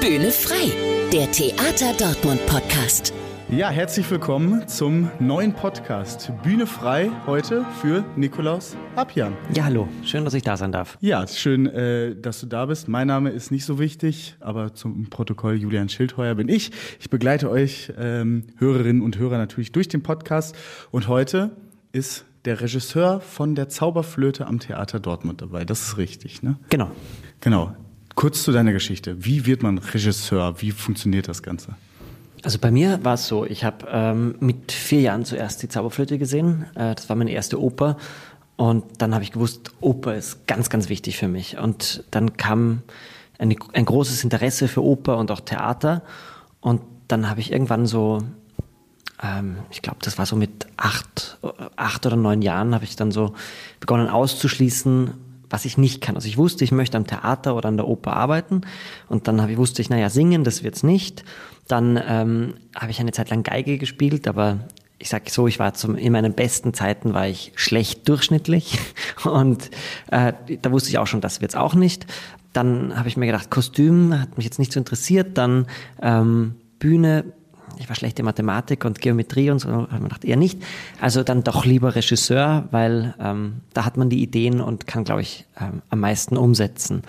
Bühne frei, der Theater Dortmund Podcast. Ja, herzlich willkommen zum neuen Podcast Bühne frei heute für Nikolaus Abjan. Ja, hallo. Schön, dass ich da sein darf. Ja, schön, äh, dass du da bist. Mein Name ist nicht so wichtig, aber zum Protokoll Julian Schildheuer bin ich. Ich begleite euch ähm, Hörerinnen und Hörer natürlich durch den Podcast und heute ist der Regisseur von der Zauberflöte am Theater Dortmund dabei. Das ist richtig, ne? Genau. Genau. Kurz zu deiner Geschichte. Wie wird man Regisseur? Wie funktioniert das Ganze? Also bei mir war es so, ich habe ähm, mit vier Jahren zuerst die Zauberflöte gesehen. Äh, das war meine erste Oper. Und dann habe ich gewusst, Oper ist ganz, ganz wichtig für mich. Und dann kam eine, ein großes Interesse für Oper und auch Theater. Und dann habe ich irgendwann so, ähm, ich glaube, das war so mit acht, acht oder neun Jahren, habe ich dann so begonnen auszuschließen, was ich nicht kann. Also ich wusste, ich möchte am Theater oder an der Oper arbeiten. Und dann habe ich, wusste ich, naja, singen, das wird's nicht. Dann ähm, habe ich eine Zeit lang Geige gespielt, aber ich sage so, ich war zum, in meinen besten Zeiten war ich schlecht durchschnittlich und äh, da wusste ich auch schon, das wird's auch nicht. Dann habe ich mir gedacht, Kostüm hat mich jetzt nicht so interessiert. Dann ähm, Bühne, ich war schlechte Mathematik und Geometrie und so, habe mir gedacht, eher nicht. Also dann doch lieber Regisseur, weil ähm, da hat man die Ideen und kann, glaube ich, ähm, am meisten umsetzen.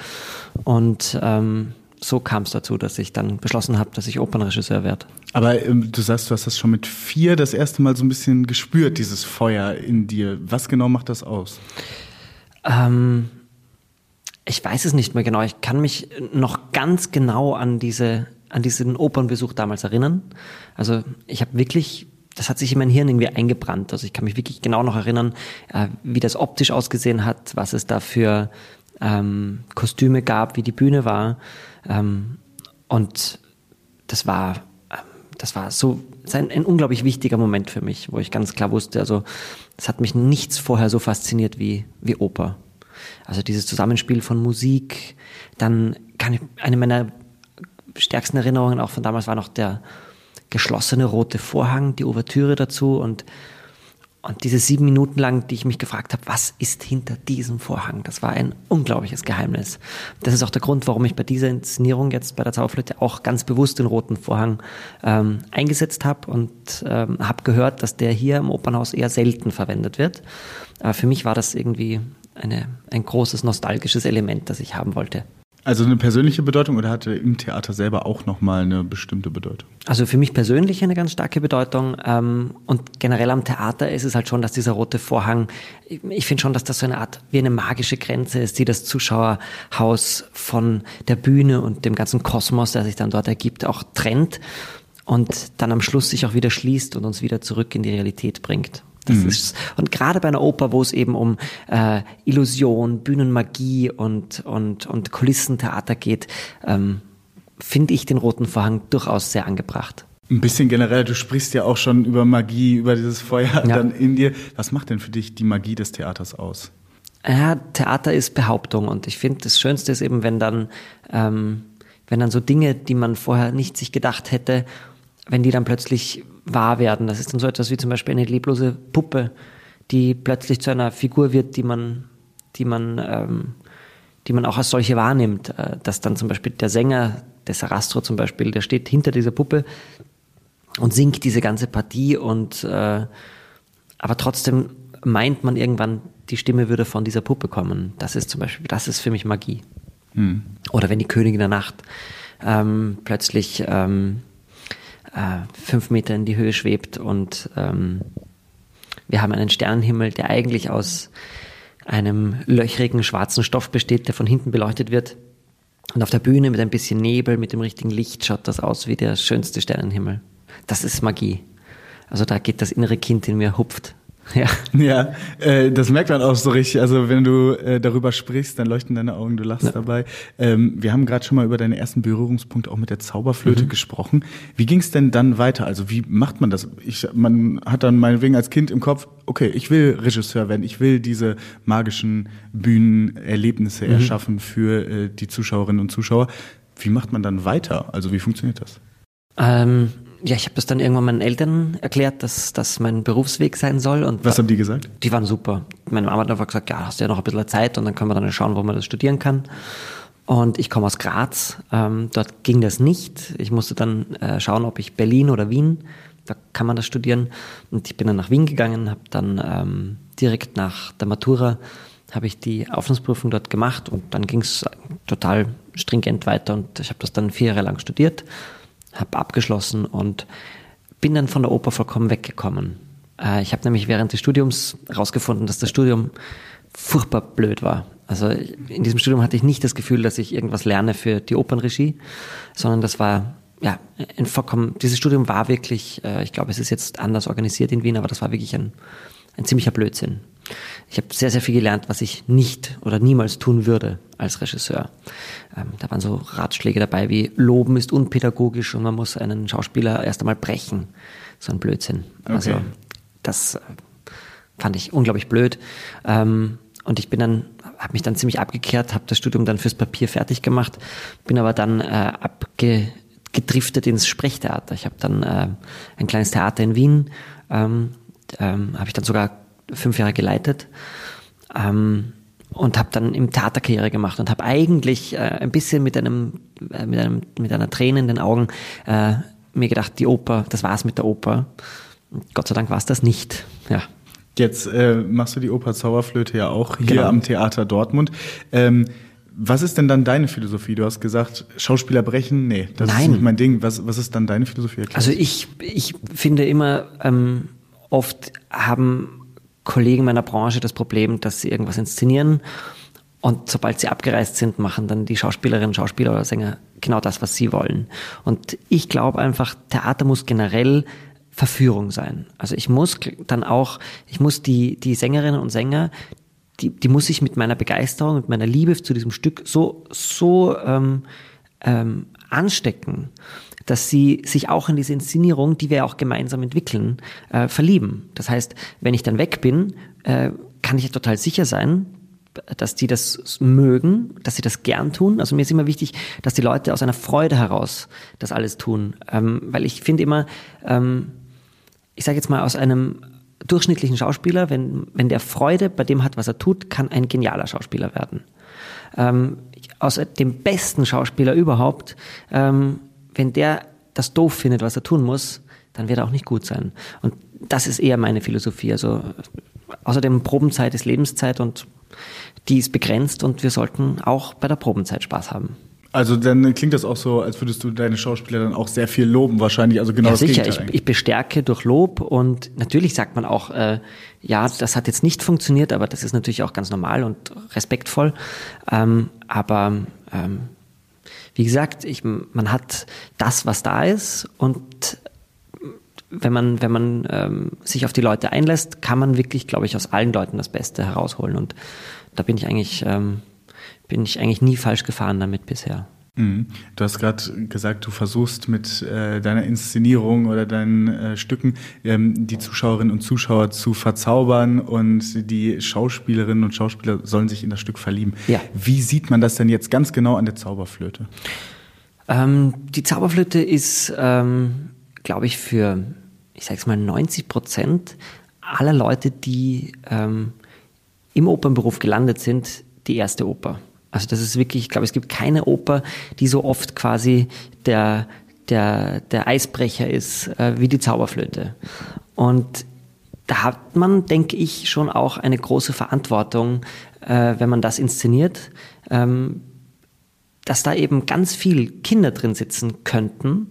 Und ähm, so kam es dazu, dass ich dann beschlossen habe, dass ich Opernregisseur werde. Aber ähm, du sagst, du hast das schon mit vier das erste Mal so ein bisschen gespürt, dieses Feuer in dir. Was genau macht das aus? Ähm, ich weiß es nicht mehr genau. Ich kann mich noch ganz genau an diese an diesen Opernbesuch damals erinnern. Also ich habe wirklich das hat sich in mein Hirn irgendwie eingebrannt. Also ich kann mich wirklich genau noch erinnern, äh, wie das optisch ausgesehen hat, was es da für ähm, Kostüme gab, wie die Bühne war. Ähm, und das war, ähm, das war so ein, ein, unglaublich wichtiger Moment für mich, wo ich ganz klar wusste, also es hat mich nichts vorher so fasziniert wie, wie Oper. Also dieses Zusammenspiel von Musik, dann kann ich, eine meiner stärksten Erinnerungen auch von damals war noch der geschlossene rote Vorhang, die Ouvertüre dazu und und diese sieben Minuten lang, die ich mich gefragt habe, was ist hinter diesem Vorhang? Das war ein unglaubliches Geheimnis. Das ist auch der Grund, warum ich bei dieser Inszenierung jetzt bei der Zauberflöte auch ganz bewusst den roten Vorhang ähm, eingesetzt habe und ähm, habe gehört, dass der hier im Opernhaus eher selten verwendet wird. Aber für mich war das irgendwie eine, ein großes nostalgisches Element, das ich haben wollte. Also eine persönliche Bedeutung oder hatte im Theater selber auch nochmal eine bestimmte Bedeutung? Also für mich persönlich eine ganz starke Bedeutung ähm, und generell am Theater ist es halt schon, dass dieser rote Vorhang, ich finde schon, dass das so eine Art wie eine magische Grenze ist, die das Zuschauerhaus von der Bühne und dem ganzen Kosmos, der sich dann dort ergibt, auch trennt und dann am Schluss sich auch wieder schließt und uns wieder zurück in die Realität bringt. Das mhm. ist, und gerade bei einer Oper, wo es eben um äh, Illusion, Bühnenmagie und, und, und Kulissentheater geht, ähm, finde ich den roten Vorhang durchaus sehr angebracht. Ein bisschen generell, du sprichst ja auch schon über Magie, über dieses Feuer ja. dann in dir. Was macht denn für dich die Magie des Theaters aus? Ja, Theater ist Behauptung und ich finde, das Schönste ist eben, wenn dann, ähm, wenn dann so Dinge, die man vorher nicht sich gedacht hätte, wenn die dann plötzlich wahr werden. Das ist dann so etwas wie zum Beispiel eine leblose Puppe, die plötzlich zu einer Figur wird, die man, die man, ähm, die man auch als solche wahrnimmt. Äh, dass dann zum Beispiel der Sänger, der Sarastro zum Beispiel, der steht hinter dieser Puppe und singt diese ganze Partie und äh, aber trotzdem meint man irgendwann, die Stimme würde von dieser Puppe kommen. Das ist zum Beispiel, das ist für mich Magie. Hm. Oder wenn die Königin der Nacht ähm, plötzlich ähm, äh, fünf Meter in die Höhe schwebt und ähm, wir haben einen Sternenhimmel, der eigentlich aus einem löchrigen schwarzen Stoff besteht, der von hinten beleuchtet wird. Und auf der Bühne mit ein bisschen Nebel, mit dem richtigen Licht schaut das aus wie der schönste Sternenhimmel. Das ist Magie. Also da geht das innere Kind in mir hupft. Ja, ja äh, das merkt man auch so richtig. Also wenn du äh, darüber sprichst, dann leuchten deine Augen, du lachst ja. dabei. Ähm, wir haben gerade schon mal über deine ersten Berührungspunkte auch mit der Zauberflöte mhm. gesprochen. Wie ging es denn dann weiter? Also wie macht man das? Ich, man hat dann meinetwegen als Kind im Kopf, okay, ich will Regisseur werden, ich will diese magischen Bühnenerlebnisse mhm. erschaffen für äh, die Zuschauerinnen und Zuschauer. Wie macht man dann weiter? Also wie funktioniert das? Ähm ja, ich habe das dann irgendwann meinen Eltern erklärt, dass das mein Berufsweg sein soll. Und Was haben die gesagt? Die waren super. Meine Mama hat einfach gesagt, ja, hast du ja noch ein bisschen Zeit und dann können wir dann schauen, wo man das studieren kann. Und ich komme aus Graz. Ähm, dort ging das nicht. Ich musste dann äh, schauen, ob ich Berlin oder Wien, da kann man das studieren. Und ich bin dann nach Wien gegangen, habe dann ähm, direkt nach der Matura habe ich die Aufnahmeprüfung dort gemacht und dann ging es total stringent weiter und ich habe das dann vier Jahre lang studiert, habe abgeschlossen und bin dann von der Oper vollkommen weggekommen. Äh, ich habe nämlich während des Studiums herausgefunden, dass das Studium furchtbar blöd war. Also in diesem Studium hatte ich nicht das Gefühl, dass ich irgendwas lerne für die Opernregie, sondern das war ja ein vollkommen. Dieses Studium war wirklich, äh, ich glaube, es ist jetzt anders organisiert in Wien, aber das war wirklich ein, ein ziemlicher Blödsinn. Ich habe sehr, sehr viel gelernt, was ich nicht oder niemals tun würde als Regisseur. Ähm, da waren so Ratschläge dabei wie Loben ist unpädagogisch und man muss einen Schauspieler erst einmal brechen. So ein Blödsinn. Okay. Also das äh, fand ich unglaublich blöd. Ähm, und ich bin dann, habe mich dann ziemlich abgekehrt, habe das Studium dann fürs Papier fertig gemacht, bin aber dann äh, abgedriftet ins Sprechtheater. Ich habe dann äh, ein kleines Theater in Wien, ähm, ähm, habe ich dann sogar fünf Jahre geleitet. Ähm, und habe dann im Theater Karriere gemacht und habe eigentlich äh, ein bisschen mit einem, äh, mit einem mit einer Träne in den Augen äh, mir gedacht, die Oper, das war's mit der Oper. Gott sei Dank war es das nicht. Ja. Jetzt äh, machst du die Oper Zauberflöte ja auch hier genau. am Theater Dortmund. Ähm, was ist denn dann deine Philosophie? Du hast gesagt, Schauspieler brechen, nee, das Nein. ist nicht mein Ding. Was, was ist dann deine Philosophie? Erklärt? Also ich, ich finde immer, ähm, oft haben Kollegen meiner Branche das Problem, dass sie irgendwas inszenieren und sobald sie abgereist sind, machen dann die Schauspielerinnen, Schauspieler oder Sänger genau das, was sie wollen. Und ich glaube einfach, Theater muss generell Verführung sein. Also ich muss dann auch, ich muss die, die Sängerinnen und Sänger, die, die muss ich mit meiner Begeisterung, mit meiner Liebe zu diesem Stück so, so ähm, ähm, anstecken, dass sie sich auch in diese Inszenierung, die wir auch gemeinsam entwickeln, äh, verlieben. Das heißt, wenn ich dann weg bin, äh, kann ich total sicher sein, dass die das mögen, dass sie das gern tun. Also mir ist immer wichtig, dass die Leute aus einer Freude heraus das alles tun. Ähm, weil ich finde immer, ähm, ich sage jetzt mal, aus einem durchschnittlichen Schauspieler, wenn, wenn der Freude bei dem hat, was er tut, kann ein genialer Schauspieler werden. Ähm, aus dem besten Schauspieler überhaupt, ähm, wenn der das doof findet, was er tun muss, dann wird er auch nicht gut sein. Und das ist eher meine Philosophie. Also außerdem Probenzeit ist Lebenszeit und die ist begrenzt und wir sollten auch bei der Probenzeit Spaß haben. Also dann klingt das auch so, als würdest du deine Schauspieler dann auch sehr viel loben wahrscheinlich. Also genau ja, das sicher. Ich, ich, bestärke durch Lob und natürlich sagt man auch, äh, ja, das hat jetzt nicht funktioniert, aber das ist natürlich auch ganz normal und respektvoll. Ähm, aber ähm, wie gesagt, ich, man hat das, was da ist und wenn man, wenn man ähm, sich auf die Leute einlässt, kann man wirklich, glaube ich, aus allen Leuten das Beste herausholen. Und da bin ich eigentlich, ähm, bin ich eigentlich nie falsch gefahren damit bisher. Mhm. Du hast gerade gesagt, du versuchst mit äh, deiner Inszenierung oder deinen äh, Stücken ähm, die Zuschauerinnen und Zuschauer zu verzaubern und die Schauspielerinnen und Schauspieler sollen sich in das Stück verlieben. Ja. Wie sieht man das denn jetzt ganz genau an der Zauberflöte? Ähm, die Zauberflöte ist, ähm, glaube ich, für, ich sage es mal, 90 Prozent aller Leute, die ähm, im Opernberuf gelandet sind, die erste Oper. Also das ist wirklich, ich glaube, es gibt keine Oper, die so oft quasi der, der, der Eisbrecher ist äh, wie die Zauberflöte. Und da hat man, denke ich, schon auch eine große Verantwortung, äh, wenn man das inszeniert, ähm, dass da eben ganz viel Kinder drin sitzen könnten,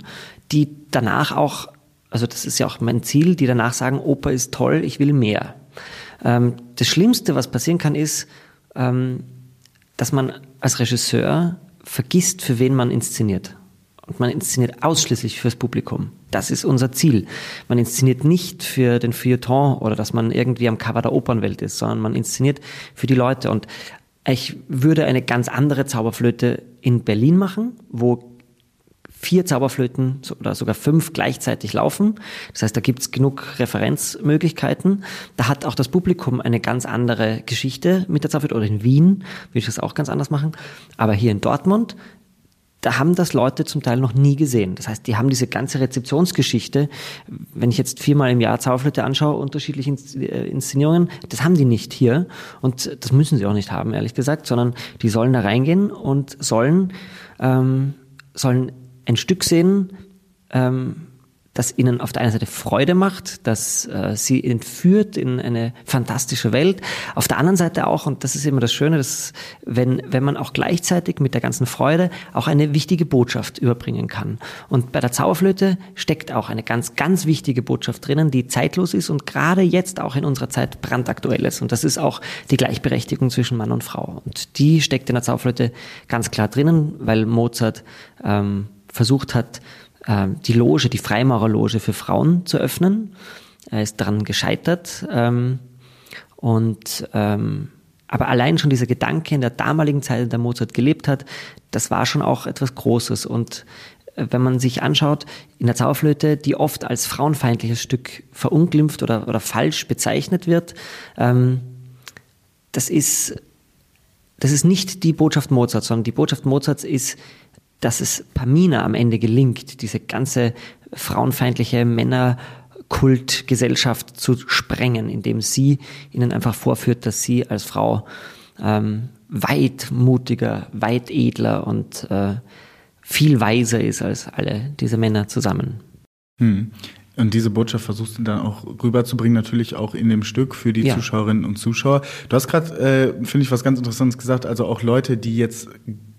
die danach auch, also das ist ja auch mein Ziel, die danach sagen, Oper ist toll, ich will mehr. Ähm, das Schlimmste, was passieren kann, ist, ähm, dass man als Regisseur vergisst, für wen man inszeniert. Und man inszeniert ausschließlich fürs Publikum. Das ist unser Ziel. Man inszeniert nicht für den Feuilleton oder dass man irgendwie am Cover der Opernwelt ist, sondern man inszeniert für die Leute. Und ich würde eine ganz andere Zauberflöte in Berlin machen, wo vier Zauberflöten oder sogar fünf gleichzeitig laufen. Das heißt, da gibt's genug Referenzmöglichkeiten. Da hat auch das Publikum eine ganz andere Geschichte mit der Zauberflöte. Oder in Wien würde ich das auch ganz anders machen. Aber hier in Dortmund, da haben das Leute zum Teil noch nie gesehen. Das heißt, die haben diese ganze Rezeptionsgeschichte, wenn ich jetzt viermal im Jahr Zauberflöte anschaue, unterschiedliche äh, Inszenierungen, das haben die nicht hier und das müssen sie auch nicht haben, ehrlich gesagt, sondern die sollen da reingehen und sollen, ähm, sollen ein Stück sehen, ähm, das ihnen auf der einen Seite Freude macht, dass äh, sie entführt in eine fantastische Welt. Auf der anderen Seite auch, und das ist immer das Schöne, dass wenn, wenn man auch gleichzeitig mit der ganzen Freude auch eine wichtige Botschaft überbringen kann. Und bei der Zauberflöte steckt auch eine ganz, ganz wichtige Botschaft drinnen, die zeitlos ist und gerade jetzt auch in unserer Zeit brandaktuell ist. Und das ist auch die Gleichberechtigung zwischen Mann und Frau. Und die steckt in der Zauberflöte ganz klar drinnen, weil Mozart ähm, versucht hat, ähm, die Loge, die Freimaurerloge für Frauen zu öffnen. Er ist daran gescheitert. Ähm, und ähm, aber allein schon dieser Gedanke in der damaligen Zeit, in der Mozart gelebt hat, das war schon auch etwas Großes. Und äh, wenn man sich anschaut, in der Zauberflöte, die oft als frauenfeindliches Stück verunglimpft oder, oder falsch bezeichnet wird, das ist, das ist nicht die Botschaft Mozarts, sondern die Botschaft Mozarts ist, dass es Pamina am Ende gelingt, diese ganze frauenfeindliche Männerkultgesellschaft zu sprengen, indem sie ihnen einfach vorführt, dass sie als Frau ähm, weit mutiger, weit edler und äh, viel weiser ist als alle diese Männer zusammen. Hm. Und diese Botschaft versuchst du dann auch rüberzubringen, natürlich auch in dem Stück für die ja. Zuschauerinnen und Zuschauer. Du hast gerade, äh, finde ich, was ganz Interessantes gesagt, also auch Leute, die jetzt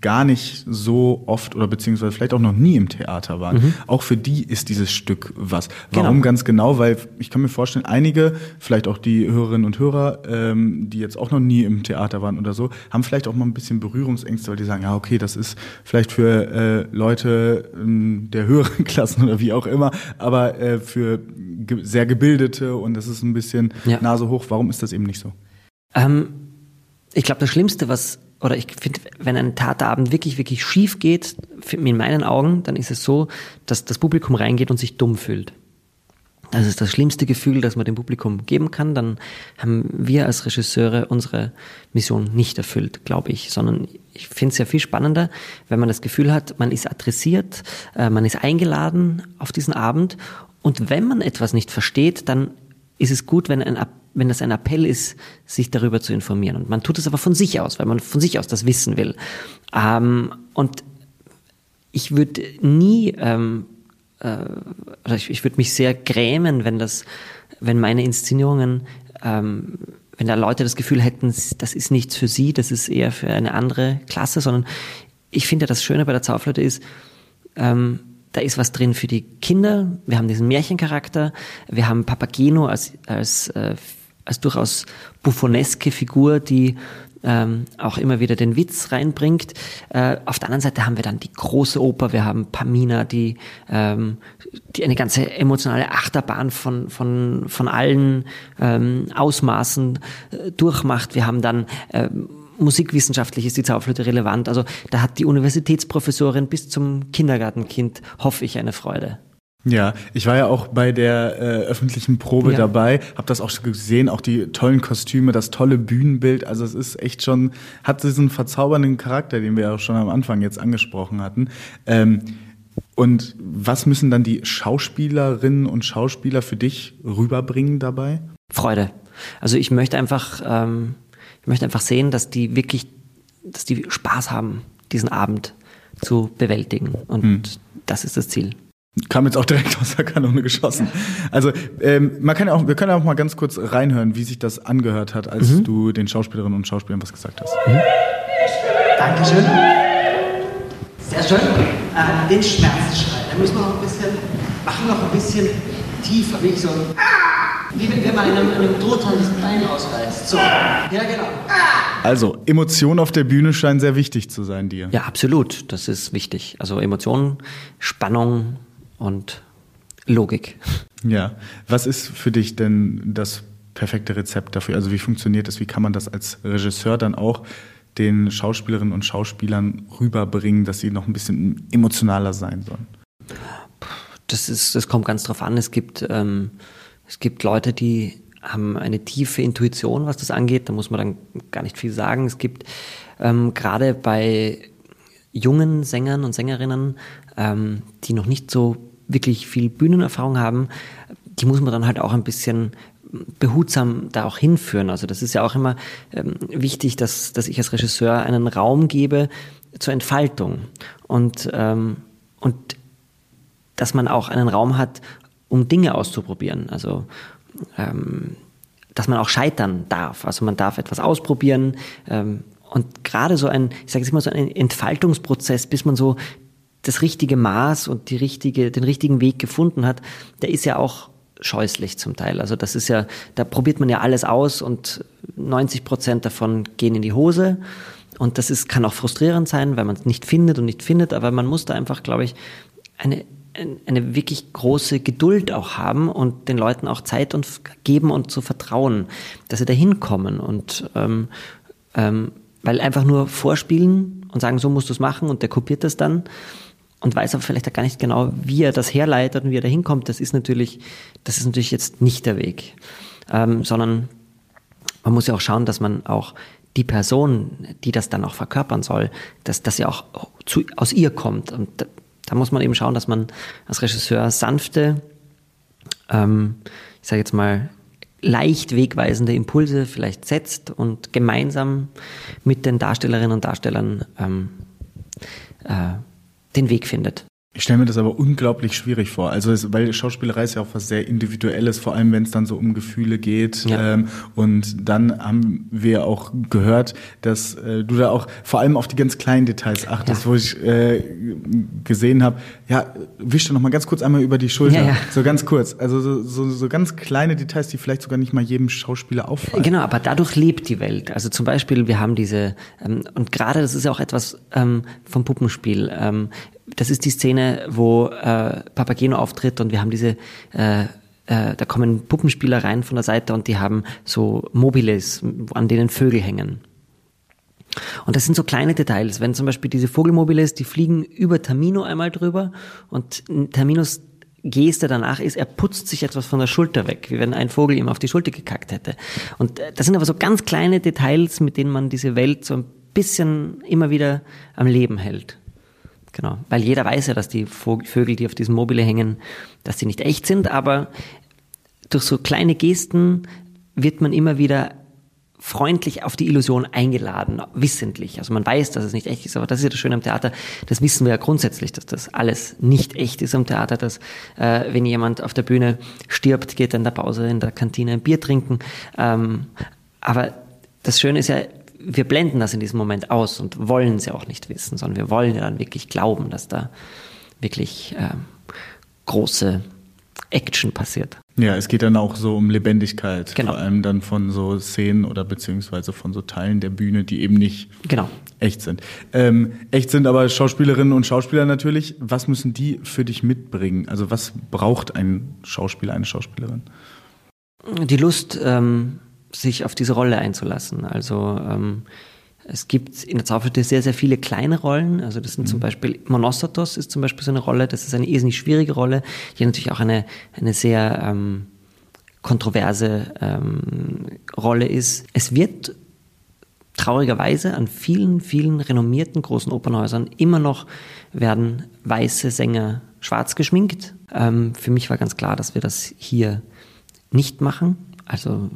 gar nicht so oft oder beziehungsweise vielleicht auch noch nie im Theater waren. Mhm. Auch für die ist dieses Stück was. Warum genau. ganz genau? Weil ich kann mir vorstellen, einige, vielleicht auch die Hörerinnen und Hörer, ähm, die jetzt auch noch nie im Theater waren oder so, haben vielleicht auch mal ein bisschen Berührungsängste, weil die sagen, ja, okay, das ist vielleicht für äh, Leute äh, der höheren Klassen oder wie auch immer, aber äh, für ge sehr gebildete und das ist ein bisschen ja. Nase hoch. Warum ist das eben nicht so? Ähm, ich glaube, das Schlimmste, was oder ich finde, wenn ein Tatabend wirklich, wirklich schief geht, in meinen Augen, dann ist es so, dass das Publikum reingeht und sich dumm fühlt. Das ist das schlimmste Gefühl, das man dem Publikum geben kann. Dann haben wir als Regisseure unsere Mission nicht erfüllt, glaube ich, sondern ich finde es ja viel spannender, wenn man das Gefühl hat, man ist adressiert, äh, man ist eingeladen auf diesen Abend und wenn man etwas nicht versteht, dann ist es gut, wenn, ein, wenn das ein Appell ist, sich darüber zu informieren. Und man tut es aber von sich aus, weil man von sich aus das wissen will. Ähm, und ich würde nie, ähm, äh, oder ich, ich würde mich sehr grämen, wenn das, wenn meine Inszenierungen, ähm, wenn da Leute das Gefühl hätten, das ist nichts für sie, das ist eher für eine andere Klasse, sondern ich finde, das Schöne bei der Zauberflöte ist, ähm, da ist was drin für die Kinder. Wir haben diesen Märchencharakter. Wir haben Papageno als, als, äh, als durchaus buffoneske Figur, die ähm, auch immer wieder den Witz reinbringt. Äh, auf der anderen Seite haben wir dann die große Oper, wir haben Pamina, die, ähm, die eine ganze emotionale Achterbahn von, von, von allen ähm, Ausmaßen äh, durchmacht. Wir haben dann ähm, musikwissenschaftlich ist die Zauberflöte relevant. Also da hat die Universitätsprofessorin bis zum Kindergartenkind, hoffe ich, eine Freude. Ja, ich war ja auch bei der äh, öffentlichen Probe ja. dabei, habe das auch gesehen, auch die tollen Kostüme, das tolle Bühnenbild. Also es ist echt schon, hat diesen verzaubernden Charakter, den wir auch schon am Anfang jetzt angesprochen hatten. Ähm, und was müssen dann die Schauspielerinnen und Schauspieler für dich rüberbringen dabei? Freude. Also ich möchte einfach ähm, ich möchte einfach sehen, dass die wirklich, dass die Spaß haben, diesen Abend zu bewältigen. Und hm. das ist das Ziel. Kam jetzt auch direkt aus der Kanone geschossen. Also ähm, man kann ja auch, wir können ja auch mal ganz kurz reinhören, wie sich das angehört hat, als mhm. du den Schauspielerinnen und Schauspielern was gesagt hast. Mhm. Dankeschön. Sehr schön. Äh, den Schmerzschrei, da müssen wir noch ein bisschen, machen noch ein bisschen tiefer, wie ich so. Wie wenn man einem, einem Truthahn das Bein ausreißt. So. Ja, genau. Also, Emotionen auf der Bühne scheinen sehr wichtig zu sein dir. Ja, absolut. Das ist wichtig. Also Emotionen, Spannung und Logik. Ja. Was ist für dich denn das perfekte Rezept dafür? Also wie funktioniert das? Wie kann man das als Regisseur dann auch den Schauspielerinnen und Schauspielern rüberbringen, dass sie noch ein bisschen emotionaler sein sollen? Das, ist, das kommt ganz drauf an. Es gibt ähm, es gibt Leute, die haben eine tiefe Intuition, was das angeht. Da muss man dann gar nicht viel sagen. Es gibt ähm, gerade bei jungen Sängern und Sängerinnen, ähm, die noch nicht so wirklich viel Bühnenerfahrung haben, die muss man dann halt auch ein bisschen behutsam da auch hinführen. Also das ist ja auch immer ähm, wichtig, dass, dass ich als Regisseur einen Raum gebe zur Entfaltung und, ähm, und dass man auch einen Raum hat, um Dinge auszuprobieren. Also ähm, dass man auch scheitern darf. Also man darf etwas ausprobieren. Ähm, und gerade so ein, ich sage es immer so ein Entfaltungsprozess, bis man so das richtige Maß und die richtige, den richtigen Weg gefunden hat, der ist ja auch scheußlich zum Teil. Also das ist ja, da probiert man ja alles aus und 90 Prozent davon gehen in die Hose. Und das ist, kann auch frustrierend sein, weil man es nicht findet und nicht findet, aber man muss da einfach, glaube ich, eine, eine wirklich große Geduld auch haben und den Leuten auch Zeit und geben und zu vertrauen, dass sie da hinkommen. Und ähm, ähm, weil einfach nur vorspielen und sagen, so musst du es machen und der kopiert das dann, und weiß aber vielleicht auch gar nicht genau, wie er das herleitet und wie er da hinkommt, das ist natürlich, das ist natürlich jetzt nicht der Weg. Ähm, sondern man muss ja auch schauen, dass man auch die Person, die das dann auch verkörpern soll, dass, dass sie auch zu, aus ihr kommt. Und da, da muss man eben schauen, dass man als Regisseur sanfte, ähm, ich sage jetzt mal, leicht wegweisende Impulse vielleicht setzt und gemeinsam mit den Darstellerinnen und Darstellern ähm, äh, den Weg findet. Ich stelle mir das aber unglaublich schwierig vor. Also es, weil Schauspielerei ist ja auch was sehr Individuelles, vor allem wenn es dann so um Gefühle geht. Ja. Ähm, und dann haben wir auch gehört, dass äh, du da auch vor allem auf die ganz kleinen Details achtest, ja. wo ich äh, gesehen habe, ja, wisch doch noch mal ganz kurz einmal über die Schulter. Ja, so ganz kurz. Also so, so, so ganz kleine Details, die vielleicht sogar nicht mal jedem Schauspieler auffallen. Genau, aber dadurch lebt die Welt. Also zum Beispiel, wir haben diese, ähm, und gerade das ist ja auch etwas ähm, vom Puppenspiel. Ähm, das ist die Szene, wo äh, Papageno auftritt und wir haben diese, äh, äh, da kommen Puppenspieler rein von der Seite und die haben so Mobiles, an denen Vögel hängen. Und das sind so kleine Details. Wenn zum Beispiel diese Vogelmobiles, die fliegen über Tamino einmal drüber und Taminos Geste danach ist, er putzt sich etwas von der Schulter weg, wie wenn ein Vogel ihm auf die Schulter gekackt hätte. Und äh, das sind aber so ganz kleine Details, mit denen man diese Welt so ein bisschen immer wieder am Leben hält. Genau, weil jeder weiß ja, dass die Vögel, die auf diesem Mobile hängen, dass sie nicht echt sind, aber durch so kleine Gesten wird man immer wieder freundlich auf die Illusion eingeladen, wissentlich. Also man weiß, dass es nicht echt ist, aber das ist ja das Schöne am Theater. Das wissen wir ja grundsätzlich, dass das alles nicht echt ist am Theater, dass äh, wenn jemand auf der Bühne stirbt, geht er in der Pause in der Kantine ein Bier trinken. Ähm, aber das Schöne ist ja, wir blenden das in diesem Moment aus und wollen es ja auch nicht wissen, sondern wir wollen ja dann wirklich glauben, dass da wirklich äh, große Action passiert. Ja, es geht dann auch so um Lebendigkeit, genau. vor allem dann von so Szenen oder beziehungsweise von so Teilen der Bühne, die eben nicht genau. echt sind. Ähm, echt sind aber Schauspielerinnen und Schauspieler natürlich. Was müssen die für dich mitbringen? Also was braucht ein Schauspieler, eine Schauspielerin? Die Lust, ähm, sich auf diese Rolle einzulassen. Also ähm, es gibt in der Zauberflöte sehr, sehr viele kleine Rollen. Also das sind mhm. zum Beispiel, Monostatos ist zum Beispiel so eine Rolle, das ist eine irrsinnig schwierige Rolle, die natürlich auch eine, eine sehr ähm, kontroverse ähm, Rolle ist. Es wird traurigerweise an vielen, vielen renommierten großen Opernhäusern immer noch werden weiße Sänger schwarz geschminkt. Ähm, für mich war ganz klar, dass wir das hier nicht machen. Also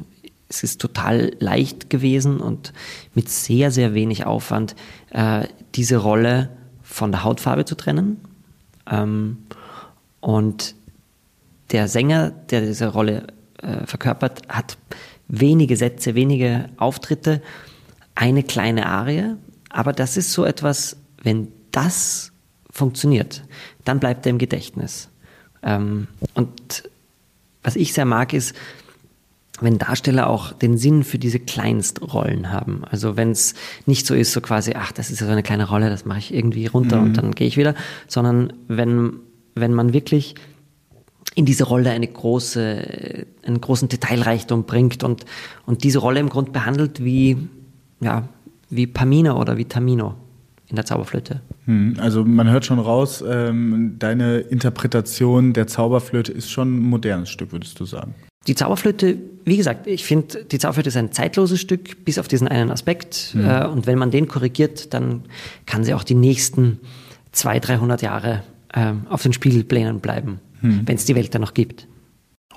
es ist total leicht gewesen und mit sehr, sehr wenig Aufwand äh, diese Rolle von der Hautfarbe zu trennen. Ähm, und der Sänger, der diese Rolle äh, verkörpert, hat wenige Sätze, wenige Auftritte, eine kleine Arie. Aber das ist so etwas, wenn das funktioniert, dann bleibt er im Gedächtnis. Ähm, und was ich sehr mag, ist, wenn Darsteller auch den Sinn für diese Kleinstrollen haben. Also wenn es nicht so ist, so quasi, ach, das ist ja so eine kleine Rolle, das mache ich irgendwie runter mhm. und dann gehe ich wieder, sondern wenn, wenn man wirklich in diese Rolle eine große, einen großen Detailreichtum bringt und, und diese Rolle im Grund behandelt wie, ja, wie Pamina oder wie Tamino in der Zauberflöte. Hm, also man hört schon raus, ähm, deine Interpretation der Zauberflöte ist schon ein modernes Stück, würdest du sagen? Die Zauberflöte, wie gesagt, ich finde, die Zauberflöte ist ein zeitloses Stück, bis auf diesen einen Aspekt. Mhm. Äh, und wenn man den korrigiert, dann kann sie auch die nächsten 200, 300 Jahre äh, auf den Spielplänen bleiben, mhm. wenn es die Welt dann noch gibt.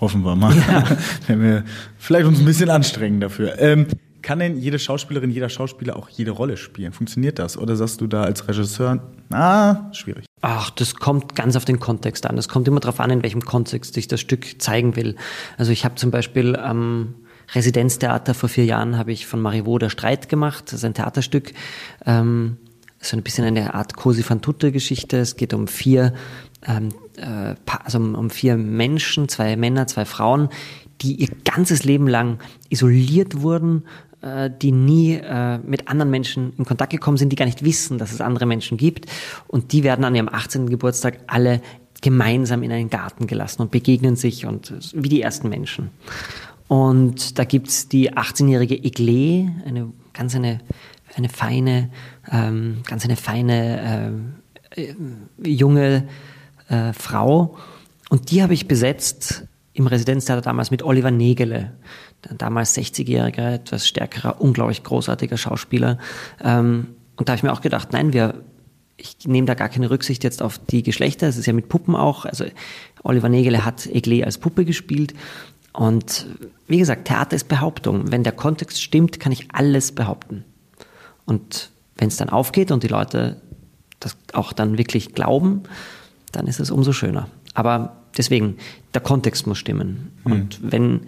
Hoffen wir mal. Ja. wenn wir vielleicht uns ein bisschen anstrengen dafür. Ähm, kann denn jede Schauspielerin, jeder Schauspieler auch jede Rolle spielen? Funktioniert das? Oder sagst du da als Regisseur, ah, schwierig? Ach, das kommt ganz auf den Kontext an. Das kommt immer darauf an, in welchem Kontext ich das Stück zeigen will. Also ich habe zum Beispiel am Residenztheater vor vier Jahren habe ich von Marivaux der Streit gemacht. Das ist ein Theaterstück. Ähm, so ein bisschen eine Art Cosi fan tutte Geschichte. Es geht um vier, ähm, äh, also um, vier Menschen, zwei Männer, zwei Frauen, die ihr ganzes Leben lang isoliert wurden die nie äh, mit anderen Menschen in Kontakt gekommen sind, die gar nicht wissen, dass es andere Menschen gibt. Und die werden an ihrem 18. Geburtstag alle gemeinsam in einen Garten gelassen und begegnen sich und wie die ersten Menschen. Und da gibt's die 18-jährige Egle, eine ganz eine, eine feine, ähm, ganz eine feine äh, äh, junge äh, Frau. Und die habe ich besetzt im Residenztheater damals mit Oliver Negele damals 60-jähriger, etwas stärkerer, unglaublich großartiger Schauspieler. Ähm, und da habe ich mir auch gedacht, nein, wir, ich nehme da gar keine Rücksicht jetzt auf die Geschlechter. Es ist ja mit Puppen auch. Also Oliver Nägele hat Egle als Puppe gespielt. Und wie gesagt, Theater ist Behauptung. Wenn der Kontext stimmt, kann ich alles behaupten. Und wenn es dann aufgeht und die Leute das auch dann wirklich glauben, dann ist es umso schöner. Aber deswegen, der Kontext muss stimmen. Mhm. Und wenn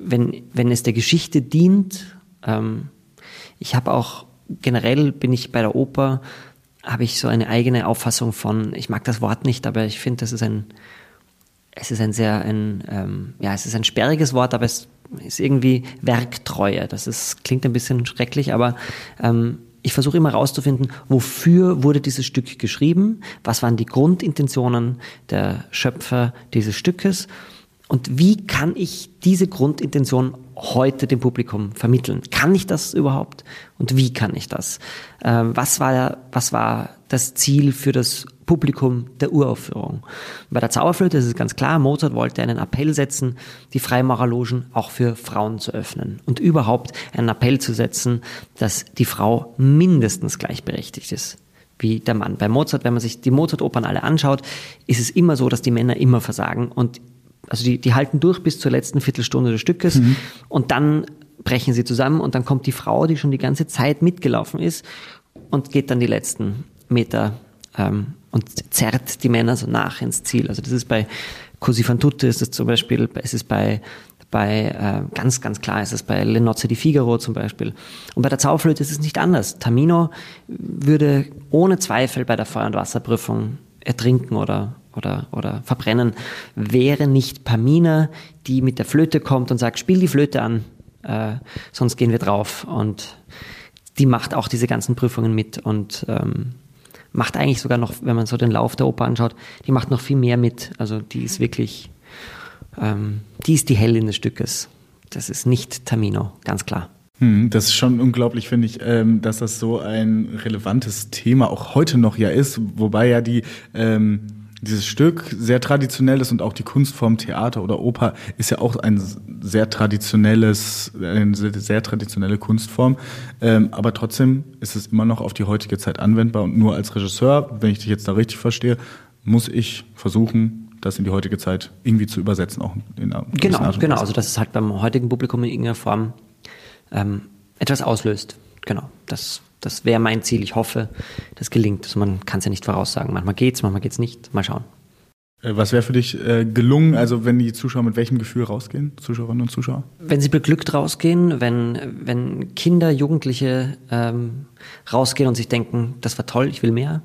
wenn, wenn es der Geschichte dient. Ähm, ich habe auch generell bin ich bei der Oper, habe ich so eine eigene Auffassung von, ich mag das Wort nicht, aber ich finde, das ist ein, es ist ein sehr, ein, ähm, ja, es ist ein sperriges Wort, aber es ist irgendwie Werktreue. Das ist, klingt ein bisschen schrecklich, aber ähm, ich versuche immer herauszufinden, wofür wurde dieses Stück geschrieben, was waren die Grundintentionen der Schöpfer dieses Stückes und wie kann ich diese Grundintention heute dem Publikum vermitteln? Kann ich das überhaupt? Und wie kann ich das? Ähm, was war, was war das Ziel für das Publikum der Uraufführung? Bei der Zauberflöte ist es ganz klar, Mozart wollte einen Appell setzen, die Freimaurerlogen auch für Frauen zu öffnen und überhaupt einen Appell zu setzen, dass die Frau mindestens gleichberechtigt ist wie der Mann. Bei Mozart, wenn man sich die Mozart-Opern alle anschaut, ist es immer so, dass die Männer immer versagen und also die, die halten durch bis zur letzten Viertelstunde des Stückes mhm. und dann brechen sie zusammen und dann kommt die Frau, die schon die ganze Zeit mitgelaufen ist und geht dann die letzten Meter ähm, und zerrt die Männer so nach ins Ziel. Also das ist bei Così fan tutte, ist es zum Beispiel, es ist bei bei äh, ganz ganz klar ist es bei Le di Figaro zum Beispiel und bei der Zauberflöte ist es nicht anders. Tamino würde ohne Zweifel bei der Feuer- und Wasserprüfung ertrinken oder oder, oder verbrennen, wäre nicht Pamina, die mit der Flöte kommt und sagt, spiel die Flöte an, äh, sonst gehen wir drauf. Und die macht auch diese ganzen Prüfungen mit und ähm, macht eigentlich sogar noch, wenn man so den Lauf der Oper anschaut, die macht noch viel mehr mit. Also die ist wirklich, ähm, die ist die Heldin des Stückes. Das ist nicht Tamino, ganz klar. Hm, das ist schon unglaublich, finde ich, ähm, dass das so ein relevantes Thema auch heute noch ja ist, wobei ja die ähm, dieses Stück sehr traditionell ist und auch die Kunstform Theater oder Oper ist ja auch ein sehr traditionelles, eine sehr traditionelle Kunstform. Ähm, aber trotzdem ist es immer noch auf die heutige Zeit anwendbar und nur als Regisseur, wenn ich dich jetzt da richtig verstehe, muss ich versuchen, das in die heutige Zeit irgendwie zu übersetzen, auch in einer Genau, genau. Also dass es halt beim heutigen Publikum in irgendeiner Form ähm, etwas auslöst. Genau. Das das wäre mein Ziel. Ich hoffe, das gelingt. Also man kann es ja nicht voraussagen. Manchmal geht's, manchmal geht's nicht. Mal schauen. Äh, was wäre für dich äh, gelungen, also wenn die Zuschauer mit welchem Gefühl rausgehen, Zuschauerinnen und Zuschauer? Wenn sie beglückt rausgehen, wenn, wenn Kinder, Jugendliche ähm, rausgehen und sich denken, das war toll, ich will mehr.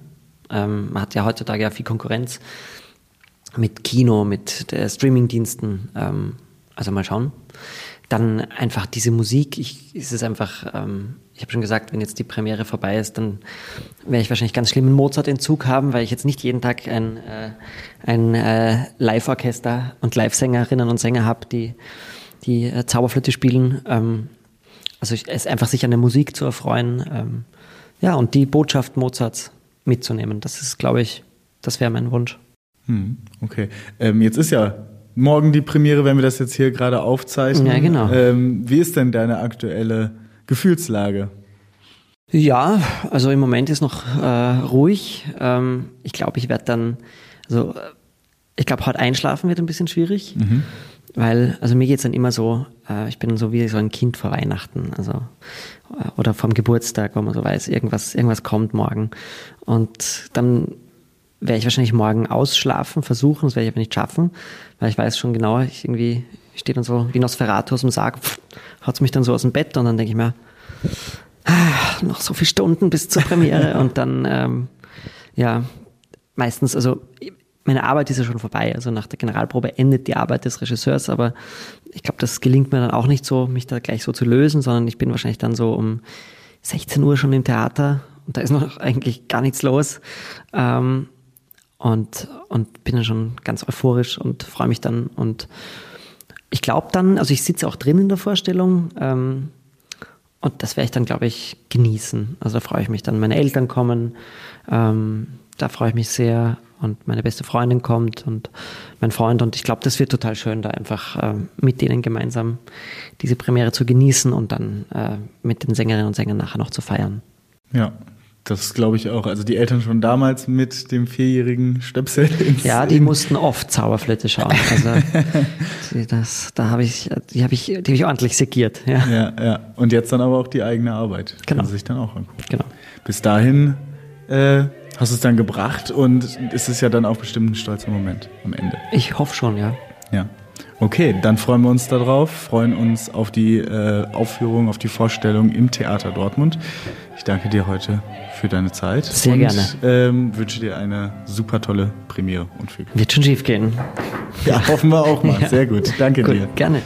Ähm, man hat ja heutzutage ja viel Konkurrenz mit Kino, mit äh, Streamingdiensten. Ähm, also mal schauen. Dann einfach diese Musik, ich, es ist einfach, ähm, ich habe schon gesagt, wenn jetzt die Premiere vorbei ist, dann werde ich wahrscheinlich ganz schlimmen Mozart-Entzug haben, weil ich jetzt nicht jeden Tag ein, äh, ein äh, Live-Orchester und Live-Sängerinnen und Sänger habe, die, die äh, Zauberflöte spielen. Ähm, also ich, es einfach sich an der Musik zu erfreuen, ähm, ja, und die Botschaft Mozarts mitzunehmen. Das ist, glaube ich, das wäre mein Wunsch. Hm, okay. Ähm, jetzt ist ja morgen die Premiere, wenn wir das jetzt hier gerade aufzeichnen. Ja, genau. Ähm, wie ist denn deine aktuelle Gefühlslage? Ja, also im Moment ist noch äh, ruhig. Ähm, ich glaube, ich werde dann, also äh, ich glaube, heute einschlafen wird ein bisschen schwierig, weil, also mir geht's dann immer so, äh, ich bin dann so wie so ein Kind vor Weihnachten, also äh, oder vom Geburtstag, wo man so weiß, irgendwas, irgendwas kommt morgen. Und dann werde ich wahrscheinlich morgen ausschlafen, versuchen, das werde ich aber nicht schaffen, weil ich weiß schon genau, ich irgendwie stehe dann so wie Nosferatu aus dem Sarg, haut mich dann so aus dem Bett und dann denke ich mir, ah, noch so viele Stunden bis zur Premiere und dann, ähm, ja, meistens, also meine Arbeit ist ja schon vorbei, also nach der Generalprobe endet die Arbeit des Regisseurs, aber ich glaube, das gelingt mir dann auch nicht so, mich da gleich so zu lösen, sondern ich bin wahrscheinlich dann so um 16 Uhr schon im Theater und da ist noch eigentlich gar nichts los. Ähm, und, und bin dann schon ganz euphorisch und freue mich dann. Und ich glaube dann, also ich sitze auch drin in der Vorstellung ähm, und das werde ich dann, glaube ich, genießen. Also da freue ich mich dann. Meine Eltern kommen, ähm, da freue ich mich sehr und meine beste Freundin kommt und mein Freund und ich glaube, das wird total schön, da einfach ähm, mit denen gemeinsam diese Premiere zu genießen und dann äh, mit den Sängerinnen und Sängern nachher noch zu feiern. Ja, das glaube ich auch. Also die Eltern schon damals mit dem vierjährigen Stöpsel. Ja, die mussten oft Zauberflöte schauen. Also die, das, da habe ich, die habe ich, die habe ich ordentlich segiert. Ja, Ja, ja. Und jetzt dann aber auch die eigene Arbeit. Genau. Kann sich dann auch angucken. genau. Bis dahin äh, hast du es dann gebracht und es ist ja dann auch bestimmt ein stolzer Moment am Ende. Ich hoffe schon, ja. Ja. Okay, dann freuen wir uns darauf, freuen uns auf die äh, Aufführung, auf die Vorstellung im Theater Dortmund. Ich danke dir heute für deine Zeit. Sehr und, gerne. Ähm, wünsche dir eine super tolle Premiere und viel Glück. Wird schon schief gehen. Ja, hoffen wir auch mal. Ja. Sehr gut. Danke Gut, dir. gerne.